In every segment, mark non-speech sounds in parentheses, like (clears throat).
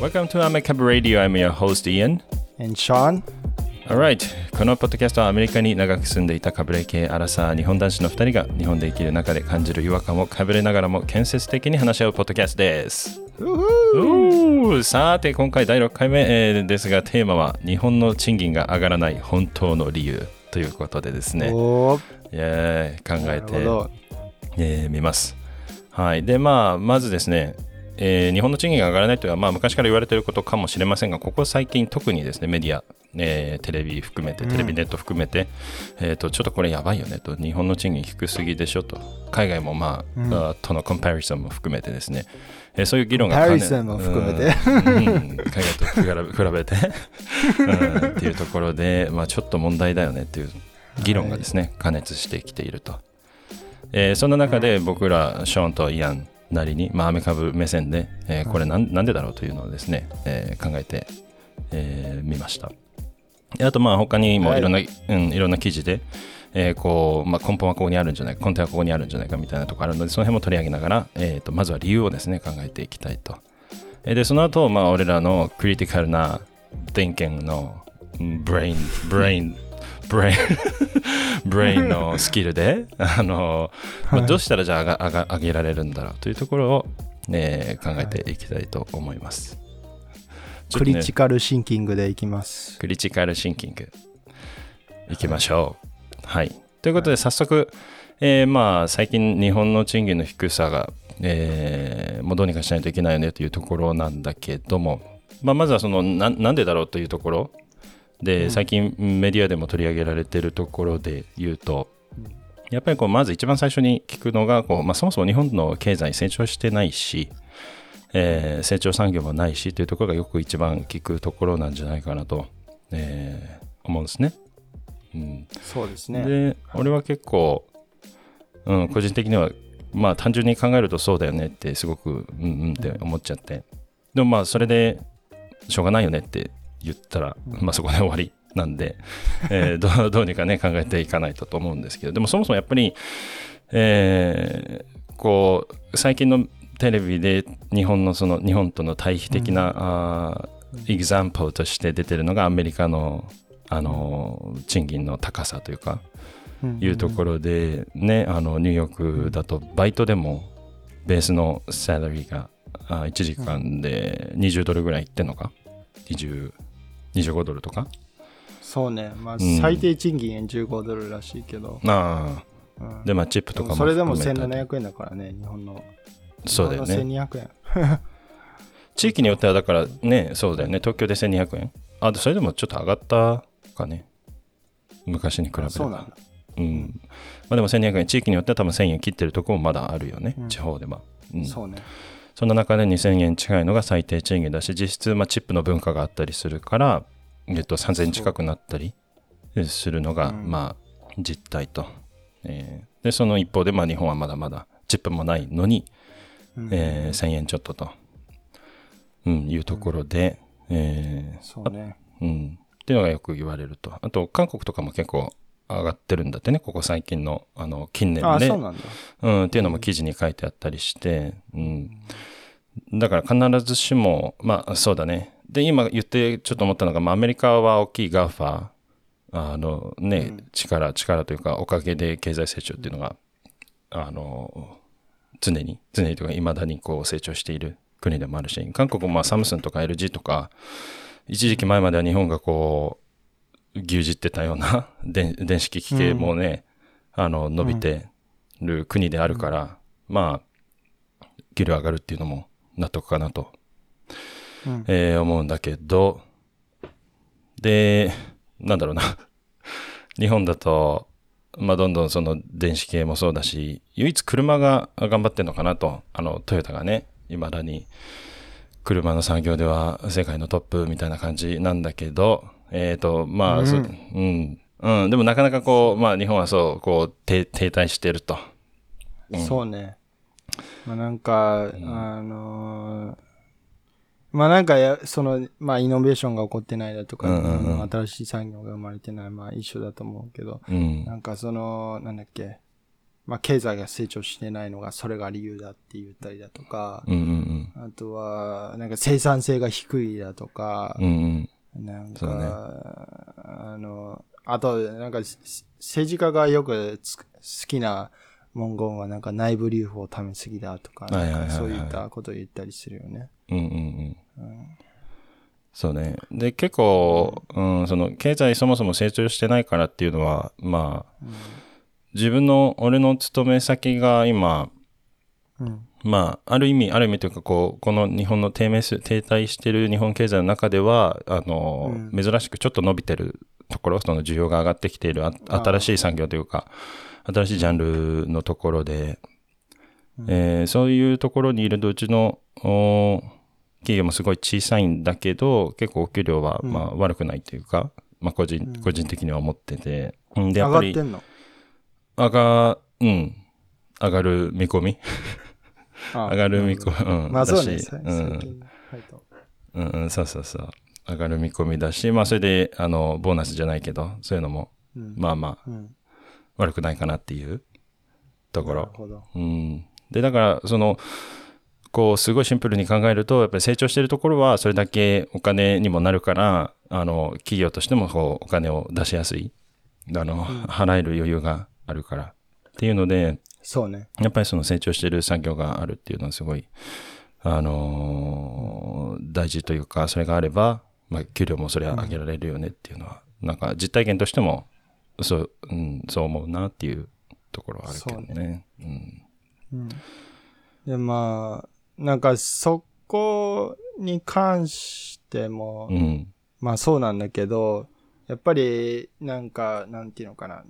Welcome to Amicab Radio. I'm your host Ian. And Sean? Alright. このポッドキャストはアメリカに長く住んでいたかぶれ系アラサー日本男子の2人が日本で生きる中で感じる違和感をかぶれながらも建設的に話し合うポッドキャストです。さて今回第6回目、えーですがテーマは日本の賃金が上がらない本当の理由ということでですね、いやー考なえて。えー見ます。はい。で、まあ、まずですね、えー日本の賃金が上がらないというのは、まあ、昔から言われていることかもしれませんが、ここ最近特にですね、メディア、えーテレビ含めて、テレビネット含めて、えーと、ちょっとこれやばいよねと、日本の賃金低すぎでしょと、海外もまあ、うん。あとのコンパリソンも含めてですね、えーそういう議論がコンパリソンも含めて。うん。うん。海外と比べ比べて、(laughs) うん。っていうところで、まあ、ちょっと問題だよねっていう議論がですね、加熱してきていると。えーそんな中で僕らショーンとイアンなりに、まあ、アメ株目線で、えーこれなんなんでだろうというのをですね、えー考えてみ、えー見ました。であとまあ他にもい。ろんな、うん、いろんな記事で、えーこうまあ、根本はここにあるんじゃないか根底はここにあるんじゃないかみたいなところあるのでその辺も取り上げながら、えー、とまずは理由をですね考えていきたいと。えーでその後、まあ俺らのクリティカルな thinking のブレインブレインブレインブレインのスキルであの、まあ、どうしたらじゃあ上が上げられるんだろうというところを、ね、考えていきたいと思います。ちょっとねクリティカルシンキングでいきます。クリティカルシンキングいきましょう。はい。ということで早速、えーまあ最近日本の賃金の低さが、えーもうどうにかしないといけないよねというところなんだけども、まあ、まずはそのななんでだろうというところで、最近メディアでも取り上げられているところで言うと、やっぱりこうまず一番最初に聞くのがこう、まあ、そもそも日本の経済成長してないし、えー成長産業もないしというところがよく一番聞くところなんじゃないかなと、えー思うんですね。うん、そうですね。で俺は結構、うん、個人的にはまあ単純に考えるとそうだよねってすごくうんうんって思っちゃって。でもまあそれでしょうがないよねって言ったら、まあそこで終わりなんで、えー (laughs) どうどうにかね考えていかないとと思うんですけどでもそもそもやっぱり、えーこう最近のテレビで日本のその日本との対比的な、あーエグザンプルとして出てるのがアメリカのあの賃金の高さというか、うんいうところでね、あのニューヨークだとバイトでもベースのサラリーがあ1時間で20ドルぐらいいってんのか？20 25ドルとか？そうね。まあ、ん。最低賃金15ドルらしいけど。ああ。うん。でまあチップとかもそれでも含めたり1700円だからね、日本の。そうだよね。日本の1200円。(laughs) 地域によってはだからねそうだよね。東京で1200円。あそれでもちょっと上がったかね。昔に比べれば。そうなんだ。うん。まあ、でも1200円。地域によっては多分1000円切ってるところもまだあるよね、うん地方では、うん、そうね。その中で2000円近いのが最低賃金だし、実質、まあ、チップの文化があったりするから、えっと、3000円近くなったりするのが、う。ん。まあ、実態と。えー。で、その一方で、まあ、日本はまだまだチップもないのに、うん。えー1000円ちょっとと、うん、いうところで、えー。そうね。うん、っていうのがよく言われると。あと、韓国とかも結構上がってるんだってね、ここ最近の、あの、近年あ、で。そうなんっていうのも記事に書いてあったりして、うん。だから必ずしも、まあそうだね。で、今言ってちょっと思ったのが、まあアメリカは大きい GAFA、あのね、力、力というかおかげで経済成長っていうのが、あの、常に、常にというか未だにこう成長している国でもあるし、韓国もまあサムスンとか LG とか、一時期前までは日本がこう、牛耳ってたような (laughs) 電電子機器系もね、あの、伸びてる国であるから、まあ、給料上がるっていうのも納得かなと、うんえー思うんだけど、で、なんだろうな。(laughs) 日本だと、まあ、どんどんその電子系もそうだし、唯一車が頑張ってんのかなと、あの、トヨタがね、未だに車の産業では世界のトップみたいな感じなんだけど、えっ、と、まあ、うんそうん、うん、でもなかなかこう、まあ、日本はそう、こう、停停滞してると。うんそうね。まあなんか、あのーまあなんかや、その、まあイノベーションが起こってないだとか、うんうんうん新しい産業が生まれてない、まあ一緒だと思うけど、うん。なんかその、なんだっけ、まあ、経済が成長してないのがそれが理由だって言ったりだとか、うんうんあとは、なんか生産性が低いだとかうん。う、んうん。なんそうねか、あの、あと、なんか、せ政治家がよくつ好きな文言は、なんか内部留保をためすぎだとか、そういったことを言ったりするよね。うんうんうん。そうね。で、結構、うん、その、経済そもそも成長してないからっていうのは、まあ、自分の、俺の勤め先が今、うん。まあ、ある意味、ある意味というか、こう、この日本の低迷す、停滞してる日本経済の中では、あの、珍しくちょっと伸びてるところ、その需要が上がってきているあ新しい産業というか、新しいジャンルのところで、えーそういうところにいるとうちのお企業もすごい小さいんだけど、結構お給料はまあ悪くないというか、まあ個人、個人的には思ってて。うんで、や上っぱりがってんの？上が、うん、上がる見込み (laughs) あ上がる見込み、うん、まあそうね、だし最うんうんうん、そうそうそう。上がる見込みだし、まあそれで、あの、ボーナスじゃないけど、そういうのも、うんまあまあ、うん。悪くないかなっていうところ。うん。で、だから、その、こう、すごいシンプルに考えると、やっぱり成長してるところは、それだけお金にもなるから、あの、企業としても、こう、お金を出しやすい。あの、払える余裕があるから。っていうので、そうね。やっぱりその成長してる産業があるっていうのはすごい、あのー大事というか、それがあれば、まあ、給料もそれは上げられるよねっていうのは、なんか実体験としても、そう、うん、そう思うなっていうところはあるけどね。うん。うん。で、まあ、なんかそこに関しても、うん。まあそうなんだけど、やっぱり、なんか、なんていうのかな。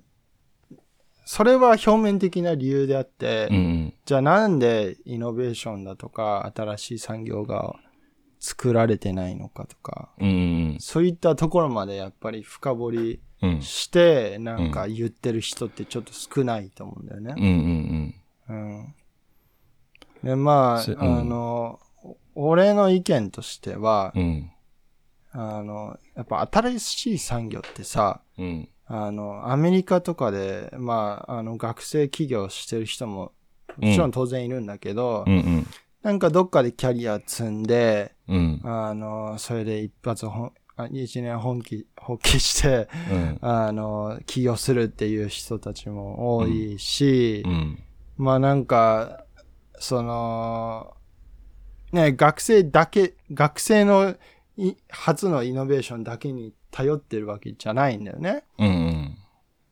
それは表面的な理由であって、うんうん。じゃあなんでイノベーションだとか、新しい産業が作られてないのかとか、うんうんそういったところまでやっぱり深掘り。して、なんか言ってる人ってちょっと少ないと思うんだよねうん。うんうん。で、まあ、あの、俺の意見としては。あの、やっぱ新しい産業ってさ、うん。あの、アメリカとかで、まあ、あの、学生起業してる人も、もちろん当然いるんだけど、うんうん。なんかどっかでキャリア積んで、うん。あの、それで一発ほ一年本気、発起して、うん。あの、起業するっていう人たちも多いし、うん。まあなんか、その、ね、学生だけ、学生のい初のイノベーションだけに頼ってるわけじゃないんだよね。うん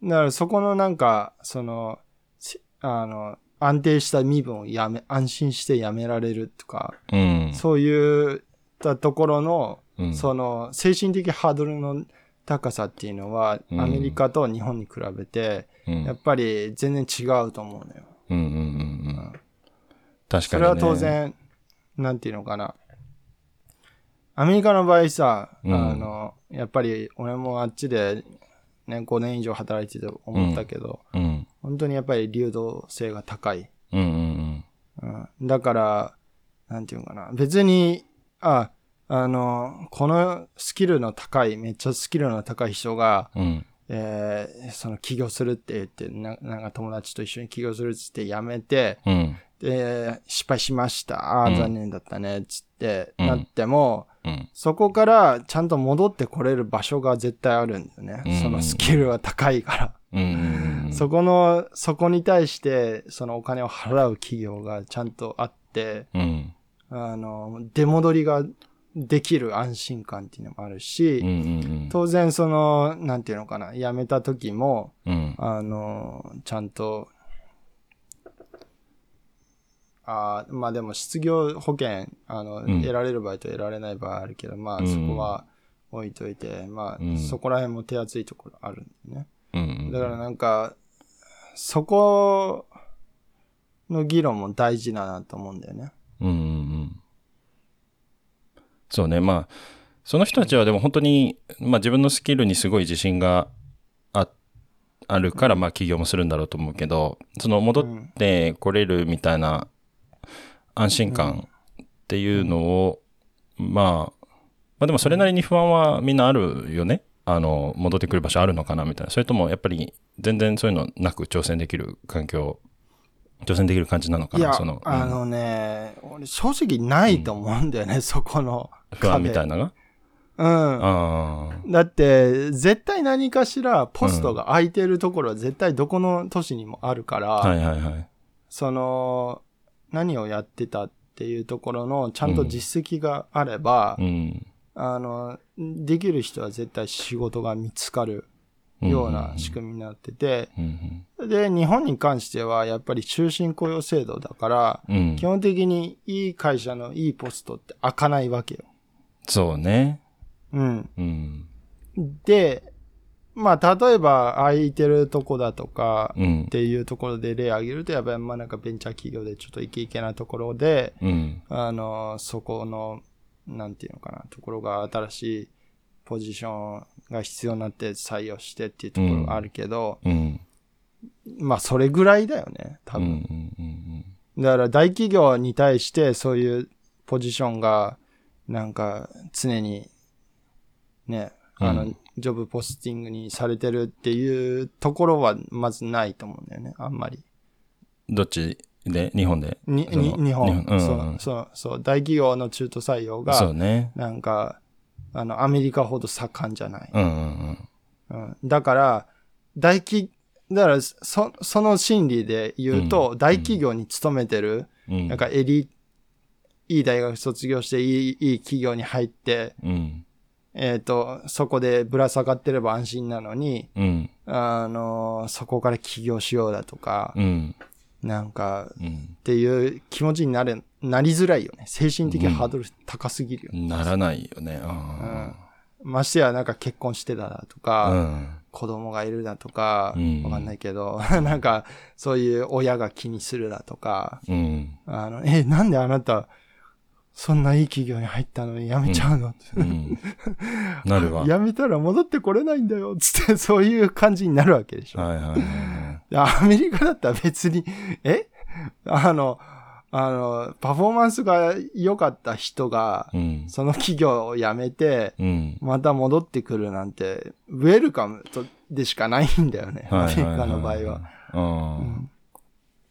うん。だからそこのなんか、その、しあの、安定した身分をやめ、安心してやめられるとか、うん。そういうたところの、うんその、精神的ハードルの高さっていうのは、うんアメリカと日本に比べて、うんやっぱり全然違うと思うのよ。うんうんうんうん。確かに、ね。それは当。然、なんていうのかな。アメリカの場合さ、うんあの、やっぱり俺もあっちで、ね、5年以上働いてて思ったけど、うん。本当にやっぱり流動性が高い。うんうんうん、だから、なんていうのかな。別に、あ、あの、このスキルの高い、めっちゃスキルの高い人が、うん。うん。えーその起業するって言ってな、なんか友達と一緒に起業するっつってやめて、うん。で、失敗しました。ああ、うん残念だったね、つって、うんなっても、うん。そこからちゃんと戻ってこれる場所が絶対あるんだよね。うんそのスキルは高いから。うんうんうん。そこの、そこに対して、そのお金を払う企業がちゃんとあって、うん。あの、出戻りができる安心感っていうのもあるし、うんうん当然その、なんていうのかな、辞めた時も、うん。うん。あの、ちゃんと、あーまあでも失業保険、あの、ん得られる場合と得られない場合あるけど、まあうんそこは置いといて、まあ、うんそこら辺も手厚いところあるんだよね。うんだからなんか、そこの議論も大事だなと思うんだよね。うんうんうん。そうね。まあ、その人たちはでも本当に、まあ自分のスキルにすごい自信がああるから、まあ起業もするんだろうと思うけど、その戻ってこれるみたいな安心感っていうのを、まあ、まあでもそれなりに不安はみんなあるよね。あの、戻ってくる場所あるのかなみたいな。それともやっぱり全然そういうのなく挑戦できる環境挑戦できる感じなのかなその、、あのね、俺正直ないと思うんだよね、そこの不安みたいな。なのが？うん。だって、絶対何かしらポストが空いてるところは絶対どこの都市にもあるから、はいはいはい。その、何をやってたっていうところのちゃんと実績があれば、うん。あの、できる人は絶対仕事が見つかるような仕組みになってて、うんで、日本に関してはやっぱり終身雇用制度だから、うん。うん基本的にいい会社のいいポストって開かないわけよ。そうね。うん。うん。で、まあ、例えば空いてるとこだとか、うんっ。ていうところで例挙げると、やっぱりまあなんかベンチャー企業でちょっとイケイケなところで、うん。あの、そこの、なんていうのかな、ところが新しいポジションが必要になって採用してっていうところがあるけど、うん。まあそれぐらいだよね、多うん。う分。ん。うん。だから大企業に対してそういうポジションが、なんか常に、ね、あの、うんジョブポスティングにされてるっていうところはまずないと思うんだよね、あんまり。どっちで？日本で？に、に日本、うんそう、そう、そう、大企業の中途採用が、そうね。なんか、あの、アメリカほど盛んじゃない。うんうんうん、だから、大企、だから、そ、その心理で言うと、うん大企業に勤めてる、うん。うん。なんかエリ、いい大学卒業して、いい、いい企業に入って、うん。えっ、と、そこでぶら下がってれば安心なのに、うん。あの、そこから起業しようだとか、うん。なんか、うん。っていう気持ちになれ、なりづらいよね。精神的ハードル高すぎるよね。ならないよね。あましてや、なんか結婚してただとあ。か、うん。子供がいるだとか、うんわかんないけど、(laughs) なんか、そういう親が気にするだとか、うん。あの、え、なんであなた、そんないい企業に入ったのに辞めちゃうの、うん。なるわ。(laughs) 辞めたら戻ってこれないんだよ、つって、(laughs) そういう感じになるわけでしょ。はいはいはいはい。でアメリカだったら別に、(laughs) え？あの、あの、パフォーマンスが良かった人が、うん。その企業を辞めて、うん。また戻ってくるなんて、ウェルカムとでしかないんだよね。アメリカの場合は。。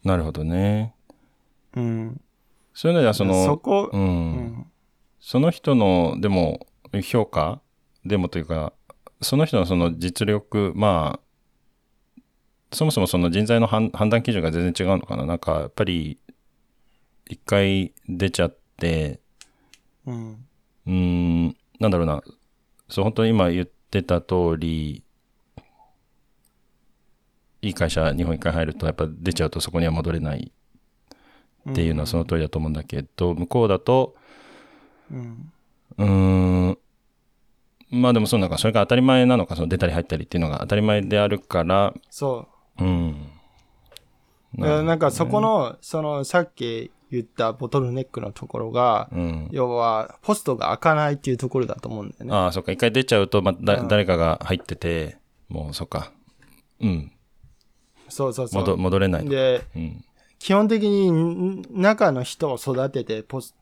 なるほどね。うん。そういうのでは、その、そこ、う。うんん。その人の、でも、評価でもというか、その人のその実力、まあ、そもそもその人材の判判断基準が全然違うのかな。なんか、やっぱり、一回出ちゃって、うん。うーん、なんだろうな。そう、本当に今言ってた通り、いい会社、日本一回入ると、やっぱ出ちゃうとそこには戻れないっていうのはその通りだと思うんだけど、向こうだと、うん。うーん、まあでもそうなんか、それが当たり前なのか、その出たり入ったりっていうのが当たり前であるから、そう。うん。いやなんかそこの、そのさっき言ったボトルネックのところが、うん。要はポストが開かないっていうところだと思うんだよね。ああ、そっか、一回出ちゃうと、まあ、だうん誰かが入ってて、もうそっか。うん。そうそうそう。戻戻れないと。で、うん。基本的にん中の人を育ててポス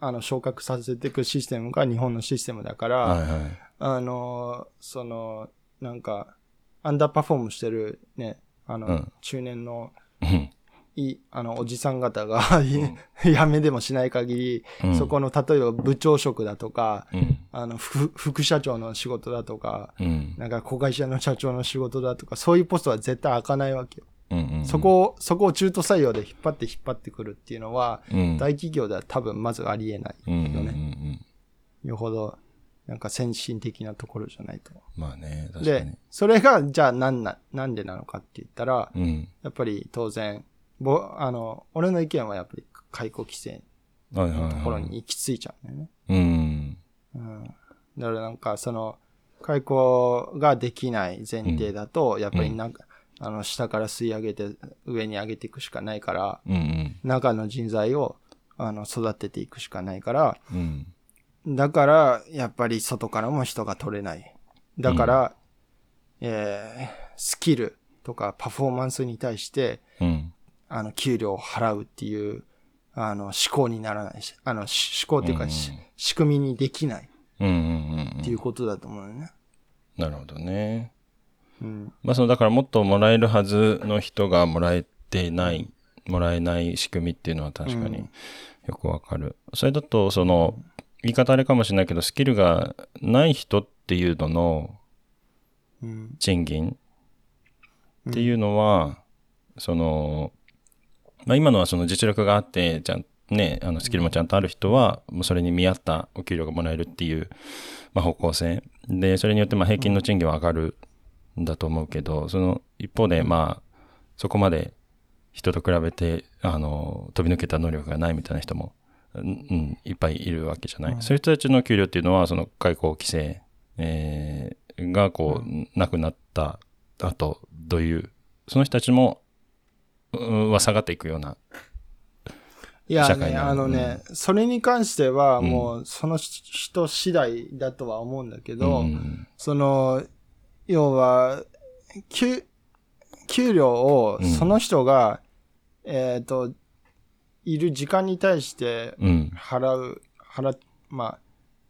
あの昇格させていくシステムが日本のシステムだから、はいはい。あの、その、なんか、アンダーパフォームしてるね、あの、うん中年のうんいい、あの、おじさん方が、(laughs) 辞めでもしない限り、うんそこの、例えば部長職だとか、うん。あの、副副社長の仕事だとか、うん。なんか子会社の社長の仕事だとか、そういうポストは絶対開かないわけよ。うんうん。そこを、そこを中途採用で引っ張って引っ張ってくるっていうのは、うん、大企業では多分まずありえないうんうんうんよね。うん。よほど、なんか先進的なところじゃないと。まあね、確かでに。、それが、じゃあなんな、なんでなのかって言ったら、うん。やっぱり当然、ぼ、あの、俺の意見はやっぱり解雇規制。のところに行き着いちゃうんだよね。うん。うん。だからなんか、その、解雇ができない前提だと、やっぱりなんか、あの、下から吸い上げて、上に上げていくしかないから、うん中の人材を、あの、育てていくしかないから、うん。うん。だから、やっぱり外からも人が取れない。だから、えースキルとかパフォーマンスに対して、うん。あの、給料を払うっていう、あの、思考にならないし、あの、し思考っていうか、うんし仕組みにできないうんうんうんっていうことだと思うよね。なるほどね。うん。まあその、だからもっともらえるはずの人がもらえてないもらえない仕組みっていうのは確かにうんよくわかる。それだと、その、言い方あれかもしれないけど、スキルがない人っていうののうん。賃金っていうのは、その、まあ、今のはその実力があって、じゃんね、あのスキルもちゃんとある人は、もうそれに見合ったお給料がもらえるっていう、まあ、方向性。で、それによってまあ平均の賃金は上がるんだと思うけど、その一方で、まあ、そこまで人と比べて、あの、飛び抜けた能力がないみたいな人も、うん、うんいっぱいいるわけじゃない。うんそういう人たちの給料っていうのは、その解雇規制、えーがこう、なくなった後、どういう、その人たちも、うんは下がっていくような。いやね、あのね、それに関してはうん。もうその人次第だとは思うんだけど、うん。その、要は、給、給料をうんその人が、えっ、と、いる時間に対してうん。払う、払っ、まあ、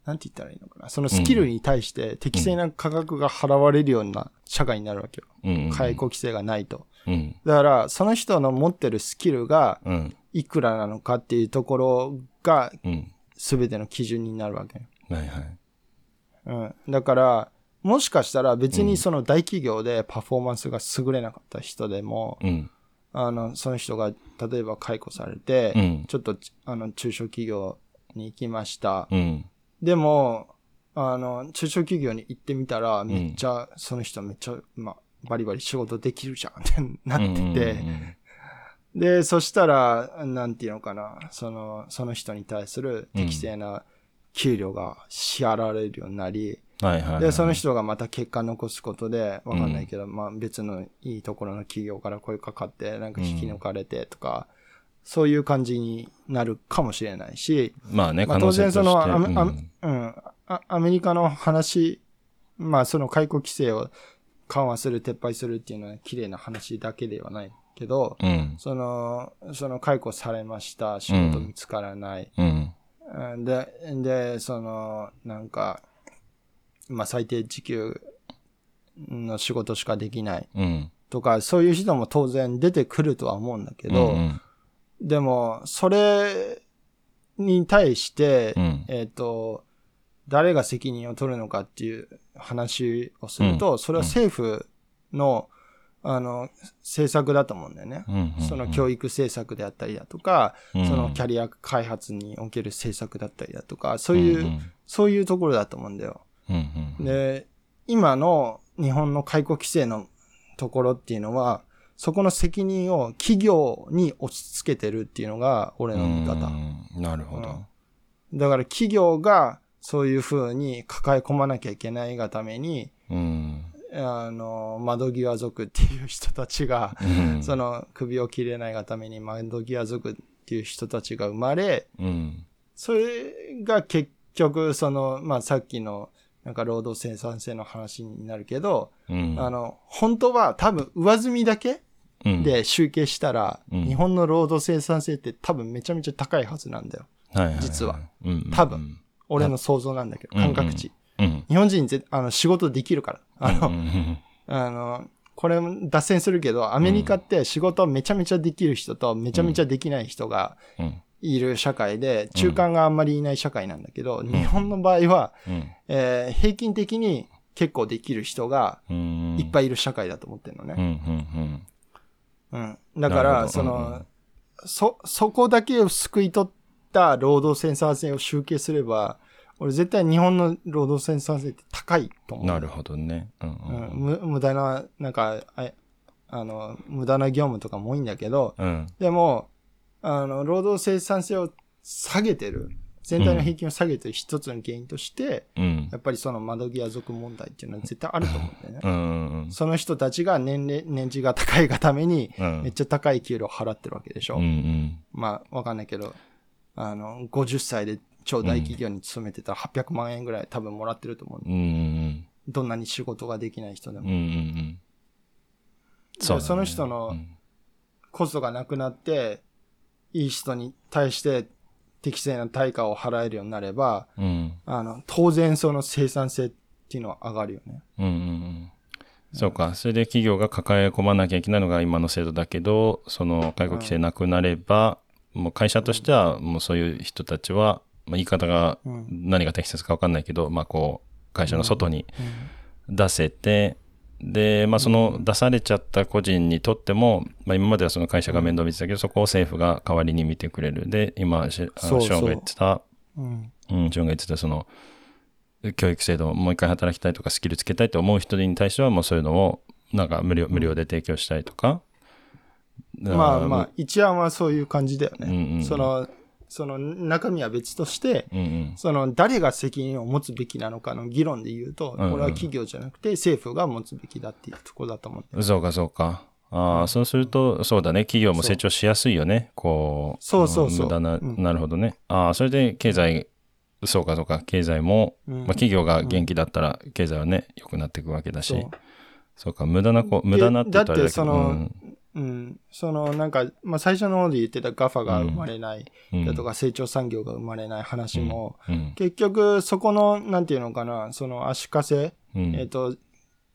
なんて言ったらいいのかな。そのスキルに対して適正な価格が払われるような社会になるわけよ。うん。解雇規制がないと。うん。だから、その人の持ってるスキルがうん。いくらなのかっていうところがうん。全ての基準になるわけ。はいはい。うん。だから、もしかしたら別にその大企業でパフォーマンスが優れなかった人でも、うん。あの、その人が例えば解雇されて、うん。ちょっとあの中小企業に行きました。うん。でも、あの、中小企業に行ってみたら、めっちゃ、その人めっちゃ、まあ、バリバリ仕事できるじゃんってなってて、で、そしたら、なんていうのかな、その、その人に対する適正な給料が支払われるようになり、はいはいはい。で、その人がまた結果残すことで、わかんないけど、まあ別のいいところの企業から声かかって、なんか引き抜かれてとか、そういう感じになるかもしれないし、まあね、まあ、当然そ。のうんうんあアメリカの話、まあその解雇規制を緩和する、撤廃するっていうのは綺麗な話だけではないけど、うん。その、その解雇されました、仕事見つからない。うん。うんで、で、その、なんか、まあ最低時給の仕事しかできない。うん。とか、そういう人も当然出てくるとは思うんだけど、うんでも、それに対して、うん。えっ、と、誰が責任を取るのかっていう話をすると、それは政府の、あの、政策だと思うんだよね。うんうんその教育政策であったりだとか、うん。そのキャリア開発における政策だったりだとか、そういう、うん。そういうところだと思うんだよ。うんうんで、今の日本の解雇規制のところっていうのは、そこの責任を企業に押し付けてるっていうのが俺の見方。うんなるほど。だから企業がそういう風に抱え込まなきゃいけないがために、うん。あの、窓際族っていう人たちが、うんその首を切れないがために窓際族っていう人たちが生まれ、うん。それが結局、その、まあさっきの、なんか労働生産性の話になるけど、うん。あの、本当は多分上積みだけうん、で集計したら、うん日本の労働生産性って多分めちゃめちゃ高いはずなんだよ。はいはいい実は。うん多分。俺の想像なんだけど、感覚値。うん。日本人ぜあの仕事できるから。あの、(laughs) あの、これも脱線するけど、アメリカって仕事めちゃめちゃできる人とめちゃめちゃできない人がうんいる社会で、中間があんまりいない社会なんだけど、日本の場合は、うんえー平均的に結構できる人がうん。いっぱいいる社会だと思ってるのね。うんうんうん。だから、その、うんうんそ、そこだけを救い取った労働生産性を集計すれば、俺絶対日本の労働生産性って高いとうん。思う。なるほどね。うんううんん、無無駄な、なんか、ああの、無駄な業務とかも多いんだけど、うん。でも、あの、労働生産性を下げてる、全体の平均を下げてる一つの原因として、うん。やっぱりその窓際族問題っていうのは絶対あると思うんだよね。うんうんその人たちが年齢、年次が高いがために、うん。めっちゃ高い給料を払ってるわけでしょ。うんうん。まあ、わかんないけど、あの、50歳で超大企業に勤めてたら800万円ぐらい多分もらってると思う。うんうんどんなに仕事ができない人でも。うん。うんうんでそねその人のうんコストがなくなって、いい人に対して適正な対価を払えるようになれば、うん。あの、当然その生産性っていうのは上がるよね。うんうんうん。そうか。それで企業が抱え込まなきゃいけないのが今の制度だけど、その解雇規制なくなれば、もう会社としては、もうそういう人たちは、まあ、言い方が何が適切か分かんないけど、まあこう、会社の外に出せて、で、まあその出されちゃった個人にとっても、まあ今まではその会社が面倒見てたけど、そこを政府が代わりに見てくれる。で、今、ショーンが言ってた、うん、ショーンが言ってたその、教育制度もう一回働きたいとかスキルつけたいと思う人に対してはもうそういうのをなんか無料無料で提供したいとか。まあまあ、一案はそういう感じだよね。うんうん、その、その中身は別として、うんうん、その誰が責任を持つべきなのかの議論で言うと、これは企業じゃなくて政府が持つべきだっていうところだと思う。そうかそうか。ああ、そうすると、そうだね。企業も成長しやすいよね。こう。そうそうそう。無駄な、なるほどね。ああ、それで経済そうかそうか、経済も、うん、まあ、企業が元気だったら経済はね、良くなっていくわけだし、そうそうか、無駄なこ、無駄なって言ったらだってその、うん、うん、そのなんか、まあ、最初の方で言ってた GAFA が生まれないだとか、成長産業が生まれない話も、結局そこの、なんていうのかな、その足かせ、えっ、ー、と、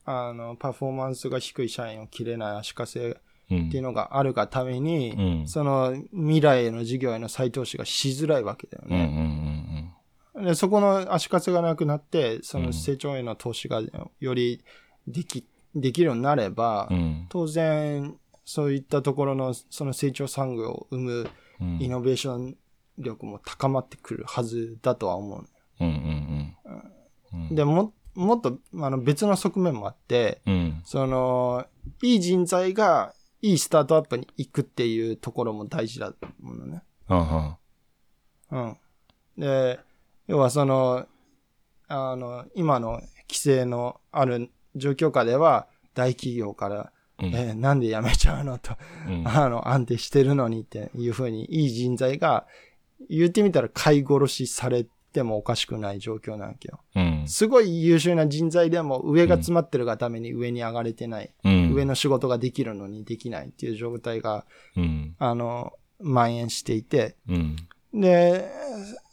あの、パフォーマンスが低い社員を切れない足かせっていうのがあるがために、その未来への事業への再投資がしづらいわけだよね。でそこの足かせがなくなって、その成長への投資がよりでき、できるようになれば、うん、当然、そういったところのその成長産業を生むイノベーション力も高まってくるはずだとは思う。うんうんうん、でも、もっとあの別の側面もあって、うん、その、いい人材がいいスタートアップに行くっていうところも大事だと思うのね。うん。で、要はその、あの、今の規制のある状況下では、大企業から、うん、えー、なんで辞めちゃうのと、うん、あの、安定してるのにっていうふうに、いい人材が、言ってみたら買い殺しされてもおかしくない状況なわけよ。うん、すごい優秀な人材でも上が詰まってるがために上に上がれてない。うん、上の仕事ができるのにできないっていう状態が、あの、蔓延していて、で、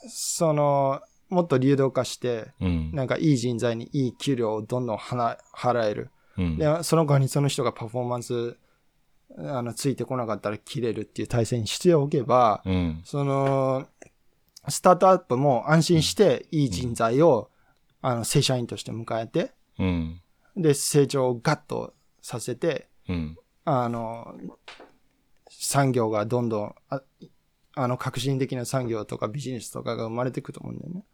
その、もっと流動化して、うん、なんかいい人材にいい給料をどんどん払える。うん、で、その間にその人がパフォーマンス、あの、ついてこなかったら切れるっていう体制にしておけば、うん、その、スタートアップも安心していい人材を、あの、正社員として迎えて、で、成長をガッとさせて、あの、産業がどんどん、ああの、革新的な産業とかビジネスとかが生まれていくと思うんだよね。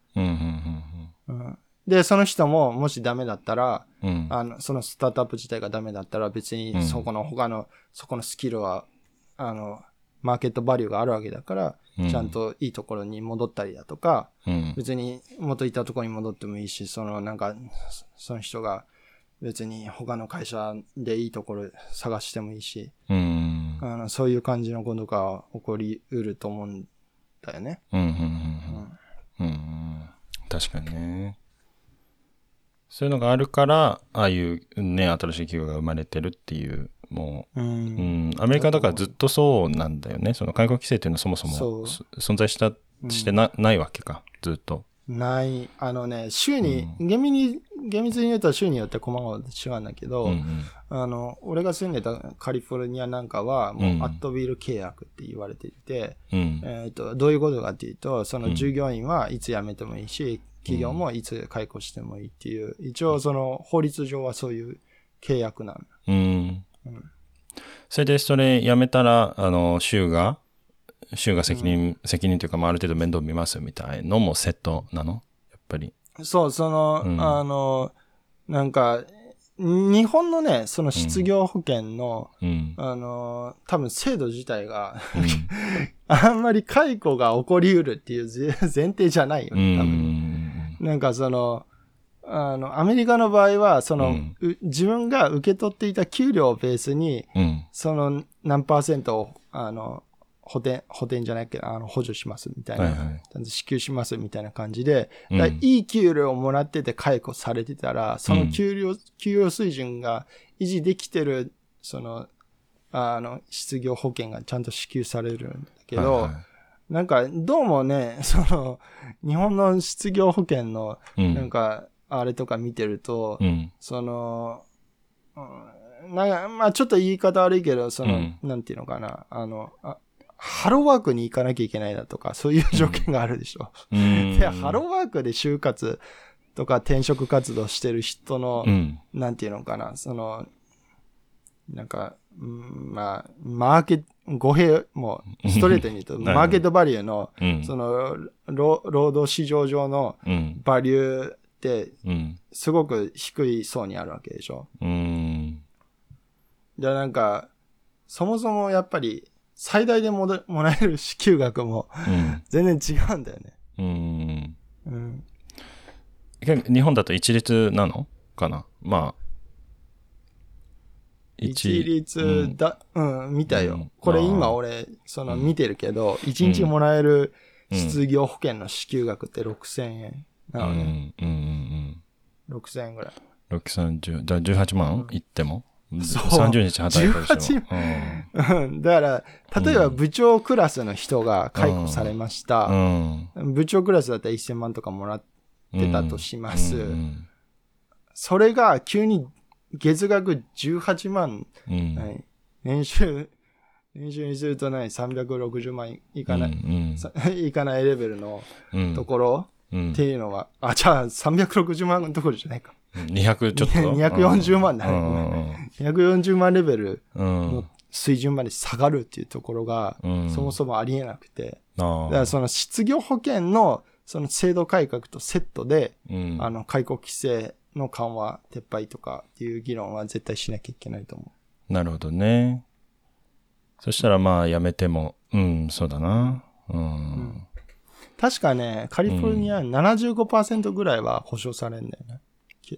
で、その人ももしダメだったら、うん、あの、そのスタートアップ自体がダメだったら別にそこの他の、そこのスキルは、あの、マーケットバリューがあるわけだから、ちゃんといいところに戻ったりだとか、うん、別に元いたところに戻ってもいいし、そのなんか、その人が別に他の会社でいいところ探してもいいし、うん、あのそういう感じのことが起こりうると思うんだよね。うんうんうん。うんうん。確かにね。そういうのがあるから、ああいうね、新しい企業が生まれてるっていう、もう、うん、うん、アメリカだからずっとそうなんだよね。その介護規制っていうのはそもそも存在した、してな、ないわけか、ずっと。ない。あのね、州に、うん、厳密に、厳密に言うと州によって細かく違うんだけど、うんうん、あの、俺が住んでたカリフォルニアなんかは、もうアットビル契約って言われていて、うん、えっ、ー、と、どういうことかっていうと、その従業員はいつ辞めてもいいし、企業もいつ解雇してもいいっていう、一応その法律上はそういう契約なの。うん。うん、それでそれ辞めたら、あの、州が州が責任、うん、責任というか、まあ、ある程度面倒見ますみたいのもセットなの？やっぱり。そう、その、うん、あの、なんか、日本のね、その失業保険の、うん、あの、多分制度自体が (laughs) あんまり解雇が起こりうるっていう前提じゃないよね、多分。なんかその、あの、アメリカの場合は、その、うん、自分が受け取っていた給料をベースに、うん、その何パーセントを、あの、補填、補填じゃないけど、あの、補助しますみたいな、はいはい、支給しますみたいな感じで、うん、いい給料をもらってて解雇されてたら、その給料、うん、給与水準が維持できてる、その、あの、失業保険がちゃんと支給されるんだけど、はいはい、なんか、どうもね、(laughs) その、日本の失業保険の、なんか、あれとか見てると、うん、その、うんなまあちょっと言い方悪いけど、その、うんなんていうのかな、あの、あハローワークに行かなきゃいけないだとか、(laughs) そういう条件があるでしょ。うん。(laughs) で、ハローワークで就活とか転職活動してる人の、うん。なんていうのかな、その、なんか、うんまあ、マーケット、語弊、もう、ストレートに言うと、マーケットバリューの、うん。その、労労働市場上のうん。バリューって、うん。すごく低い層にあるわけでしょ。うん。じゃあなんか、そもそもやっぱり、最大でもどもらえる支給額もうん。全然違うんだよね。うん。うん。日本だと一律なの？かな？まあ。一律だ、うん、見たよ。うんこれ今俺、そのうん見てるけど、一、日もらえる失業保険の支給額って6000円うん。なのね。うん。うん。6000円ぐらい。6、30、だ18万いっても？そう30日働いたりしても。うんだから、例えば部長クラスの人が解雇されました。うん。部長クラスだったら1000万とかもらっうん。てたとします。うん。それが急に月額18万、うん。はい年収、年収にするとない360万いかない、うん。さ (laughs) いかないレベルのうん。ところうんっていうのは、あ、じゃあ360万のところじゃないか。200ちょっと240万だねね。240万レベルうん。の水準まで下がるっていうところが、うんそもそもありえなくて。あだからその失業保険のその制度改革とセットで、うん。あの、解雇規制の緩和、撤廃とかっていう議論は絶対しなきゃいけないと思なるほどね。そしたらまあやめても、うん、そうだな。うん。う。確かね、カリフォルニア75%ぐらいは保証されるんだよね。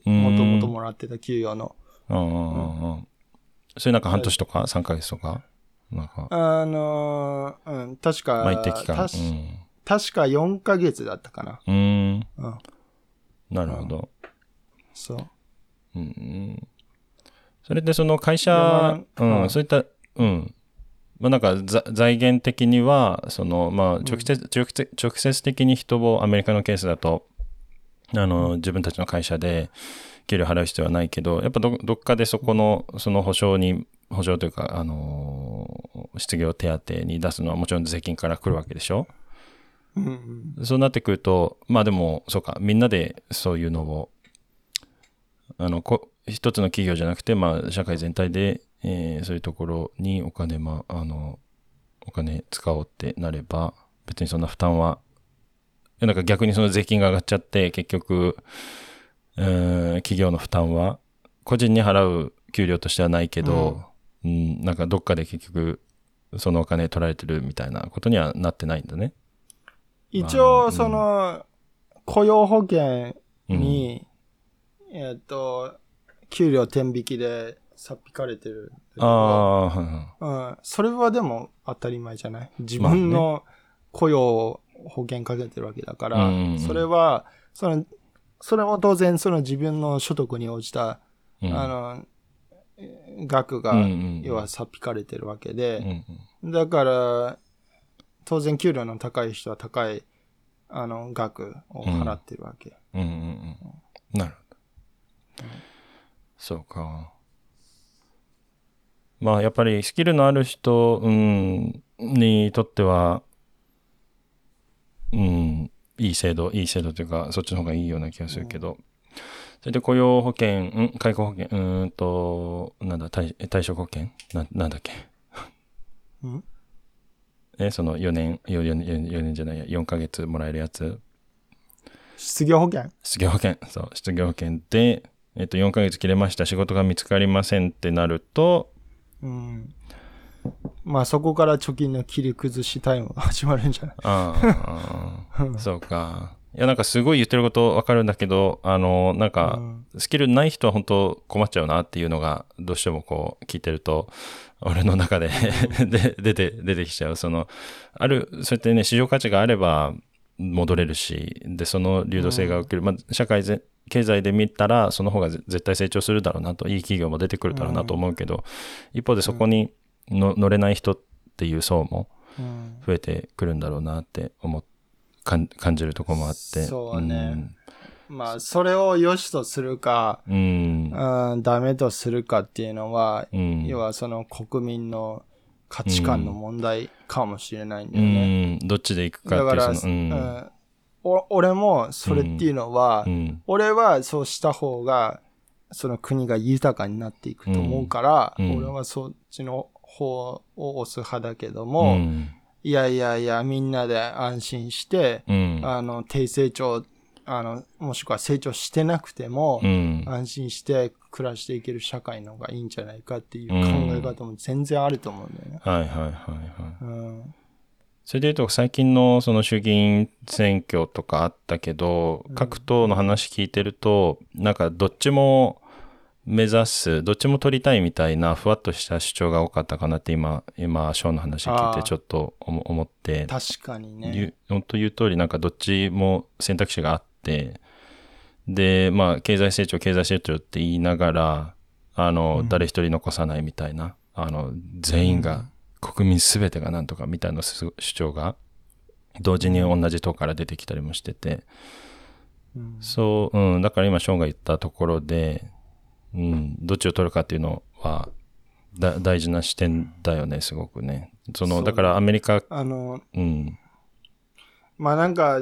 もともともらってた給与の。うんうんうんうん。それなんか半年とか3ヶ月とか？なんか、あのーうん、確か、まあ一定期間。たし確か4ヶ月だったかな。うん。うん。うん。なるほど。そう。うんうん。それでその会社、うん、はいそういった、うん。まあなんかざ財源的には、その、まあ直接、直接、直接的に人をアメリカのケースだと、あの、自分たちの会社で給料払う必要はないけど、やっぱどどっかでそこの、その保証に、保証というか、あの失業手当に出すのはもちろん税金から来るわけでしょ？うんうん。そうなってくると、まあでも、そうか、みんなでそういうのを、あの、こ一つの企業じゃなくて、まあ、社会全体で、えーそういうところにお金、まあ、あの、お金使おうってなれば、別にそんな負担は、なんか逆にその税金が上がっちゃって、結局、うーん企業の負担は、個人に払う給料としてはないけど、うん、なんかどっかで結局、そのお金取られてるみたいなことにはなってないんだね。一まあ応、その、雇用保険に、えっと、給料天引きでさっ引かれてる。ああ。うん。それはでも当たり前じゃない？自分の雇用保険かけてるわけだから、うんうんうんそれは、その、それも当然その自分の所得に応じた、うんあの、額が、要はさっ引かれてるわけうで、んうんだから、当然給料の高い人は高い、あの、額を払ってるわけ。うんうんうんなるほど。そうか。まあやっぱりスキルのある人、うん、にとっては、うん、いい制度、いい制度というか、そっちの方がいいような気がするけど、それで雇用保険、ん介護保険、うーんと、なんだ、退退職保険？ななんだっけ？うん？え、その4年、4, 4, 4年じゃないや、4ヶ月もらえるやつ。失業保険？失業保険、そう、失業保険で、えっと、4ヶ月切れました、仕事が見つかりませんってなると、うん。まあそこから貯金の切り崩しタイムが始まるんじゃない？ああ、そうか。いや、なんかすごい言ってることわかるんだけど、あの、なんか、うんスキルない人は本当困っちゃうなっていうのが、どうしてもこう、聞いてると、俺の中で (laughs) で出て、出てきちゃう。その、ある、そうやってね、市場価値があれば戻れるし、で、その流動性が起きる。まあ、社会ぜ、経済で見たら、その方がぜ絶対成長するだろうなと、いい企業も出てくるだろうなと思うけど、一方でそこにの乗れない人っていう層もうん増えてくるんだろうなって思っ感感じるところもあって。そうねまあ、それを良しとするか、うん。うん、ダメとするかっていうのは、うん。要はその国民の価値観の問題かもしれないんだうよね。ん。どっちで行くかっていうだから、その、うん。うんお俺もそれっていうのは、うん。俺はそうした方が、その国が豊かになっていくと思うから、うんうん俺はそっちの方を押す派だけどうも、ん。いやいやいや、みんなで安心して、うん。あの、低成長、あの、もしくは成長してなくても、うん。安心して暮らしていける社会の方がいいんじゃないかっていう考え方も全然あると思うんだよね。はいはいはいはい。うん。それで言うと、最近のその衆議院選挙とかあったけど、各党の話聞いてると、なんかどっちも目指す、どっちも取りたいみたいなふわっとした主張が多かったかなって今、今、ショーンの話聞いてちょっと思思って、確かに言ね。う本当言う通り、なんかどっちも選択肢があって、で、まあ、経済成長、経済成長って言いながら、あの、誰一人残さないみたいな、あの、全員が、国民すべてがなんとかみたいな主張が、同時に同じ党から出てきたりもしてて、うん。そう、うん、だから今、ショーンが言ったところで、うん、どっちを取るかっていうのは、だ大事な視点だよね、すごくね。その、だからアメリカ、あの、うん、まあなんか、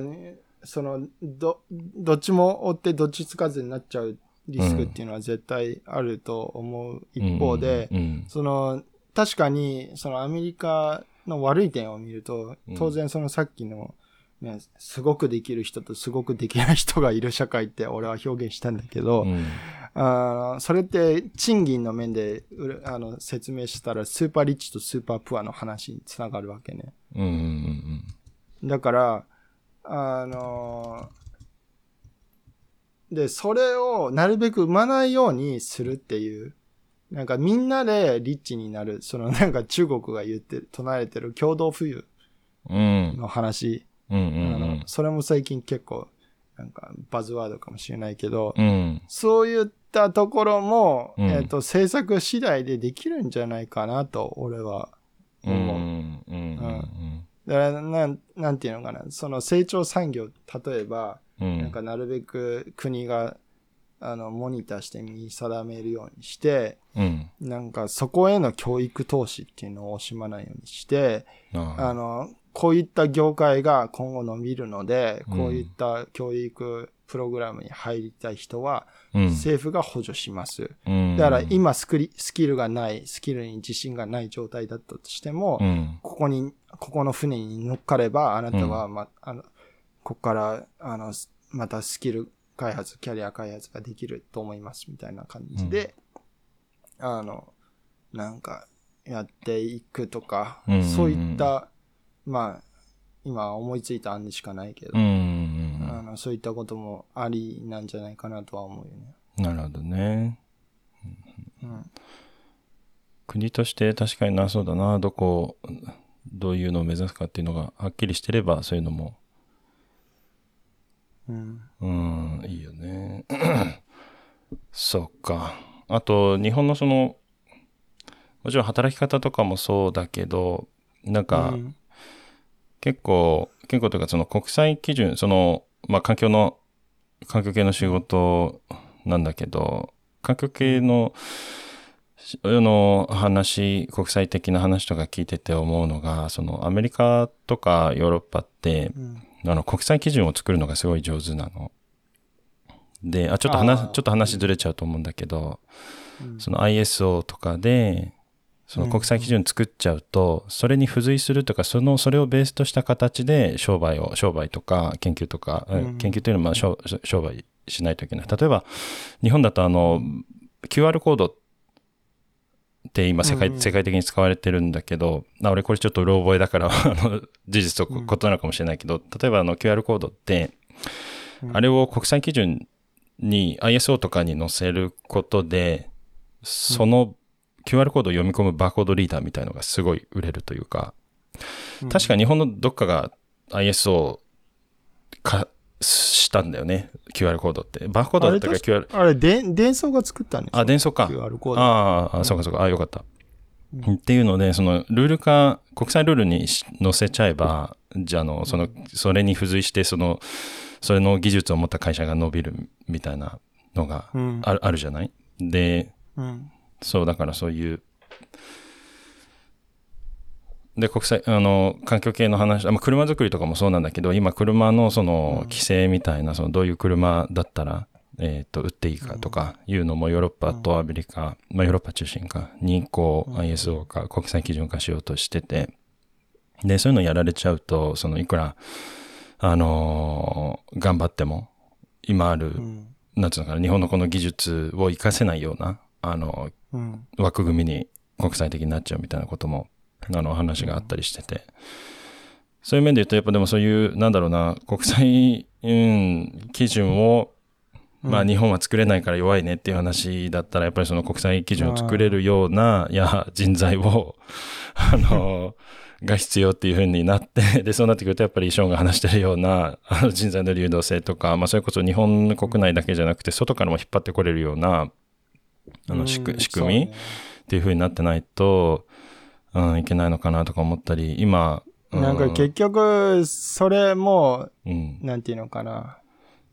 その、ど、どっちも追ってどっちつかずになっちゃうリスクっていうのは絶対あると思う一方で、うんうん。その、確かに、そのアメリカの悪い点を見ると、当然そのさっきの、ね、すごくできる人とすごくできない人がいる社会って俺は表現したんだけど、うん。あーそれって賃金の面であの説明したらスーパーリッチとスーパープアの話につながるわけね。うんうんうん。だから、あのーで、それをなるべく生まないようにするっていう、なんかみんなでリッチになる、そのなんか中国が言ってる、唱えてる共同富裕うん。の話、うんうあん。のそれも最近結構、なんかバズワードかもしれないけど、うん。そういったところも、うん。えっ、と、政策次第でできるんじゃないかなと、俺はう。ん思う。うん。うん。だからなん、なんていうのかな、その成長産業、例えば、うん。なんかなるべく国が、あの、モニターして見定めるようにして、うん。なんかそこへの教育投資っていうのを惜しまないようにして、ああ。の、こういった業界が今後伸びるので、うん。こういった教育プログラムに入りたい人は、うん。政府が補助します。うん。だから今スキルがない、スキルに自信がない状態だったとしても、うん。ここに、ここの船に乗っかれば、あなたは、ま、あの、ここから、あの、すまたスキル開発、キャリア開発ができると思います、みたいな感じで、あの、なんか、やっていくとか、うんそういった、まあ、今思いついた案でしかないけど、うんうんあのそういったこともありなんじゃないかなとは思うよね。なるほどねうん。国として確かになそうだなどこどういうのを目指すかっていうのがはっきりしてればそういうのもうん。うんいいよね (clears throat) そっかあと日本のそのもちろん働き方とかもそうだけどなんか、うん結構、結構というかその国際基準、その、まあ環境の、環境系の仕事なんだけど、環境系の、の話、国際的な話とか聞いてて思うのが、そのアメリカとかヨーロッパって、うん。あの国際基準を作るのがすごい上手なの。で、あ、ちょっと話、ちょっと話ずれちゃうと思うんだけど、うん。その ISO とかで、その国際基準作っちゃうと、それに付随するとか、その、それをベースとした形で商売を、商売とか研究とか、えうん。研究というのはまあ商商売しないといけない。例えば、日本だとあの、QR コードって今世界、うんうん。世界的に使われてるんだけど、あ俺これちょっとうろ覚えだから、(laughs) 事実とうん。異なるかもしれないけど、例えばあの QR コードって、うん。あれを国際基準に ISO とかに載せることで、その QR コードを読み込むバーコードリーダーみたいのがすごい売れるというか、確か日本のどっかが ISO 化したんだよね、QR コードって。バーコードだったか QR、あれ、で伝送が作ったんですあ、伝送か。QR コード。ああ、そうかそうか、あよかった。っていうので、そのルール化、国際ルールにし載せちゃえば、じゃああの、その、それに付随して、その、それの技術を持った会社が伸びるみたいなのがうん。ある,、あるじゃない？で、うん。そう、だからそういう、で、国際、あの、環境系の話、あまあ、車作りとかもそうなんだけど、今、車のその、規制みたいな、その、どういう車だったら、えっ、と、売っていいかとかいうのもヨーロッパとアメリカ、まあ、ヨーロッパ中心か、にこう、ISO か国際基準化しようとしてて、で、そういうのやられちゃうと、その、いくら、あのー頑張っても、今ある、うん。なんつうのかな、日本のこの技術を活かせないような、あの、うん。枠組みに国際的になっちゃうみたいなことも、あの、話があったりしてて。そういう面で言うと、やっぱでもそういう、なんだろうな、国際、うん、基準を、まあ日本は作れないから弱いねっていう話だったら、やっぱりその国際基準を作れるような、いや、人材を、(laughs) あの、が必要っていう風になって、で、そうなってくると、やっぱりショーンが話してるような、あの人材の流動性とか、まあそれこそ日本の国内だけじゃなくて、外からも引っ張ってこれるような、あの仕組仕組み、っていう風になってないと、うん、いけないのかなとか思ったり、今、そうねなんか結局、それも、うん、なんていうのかな。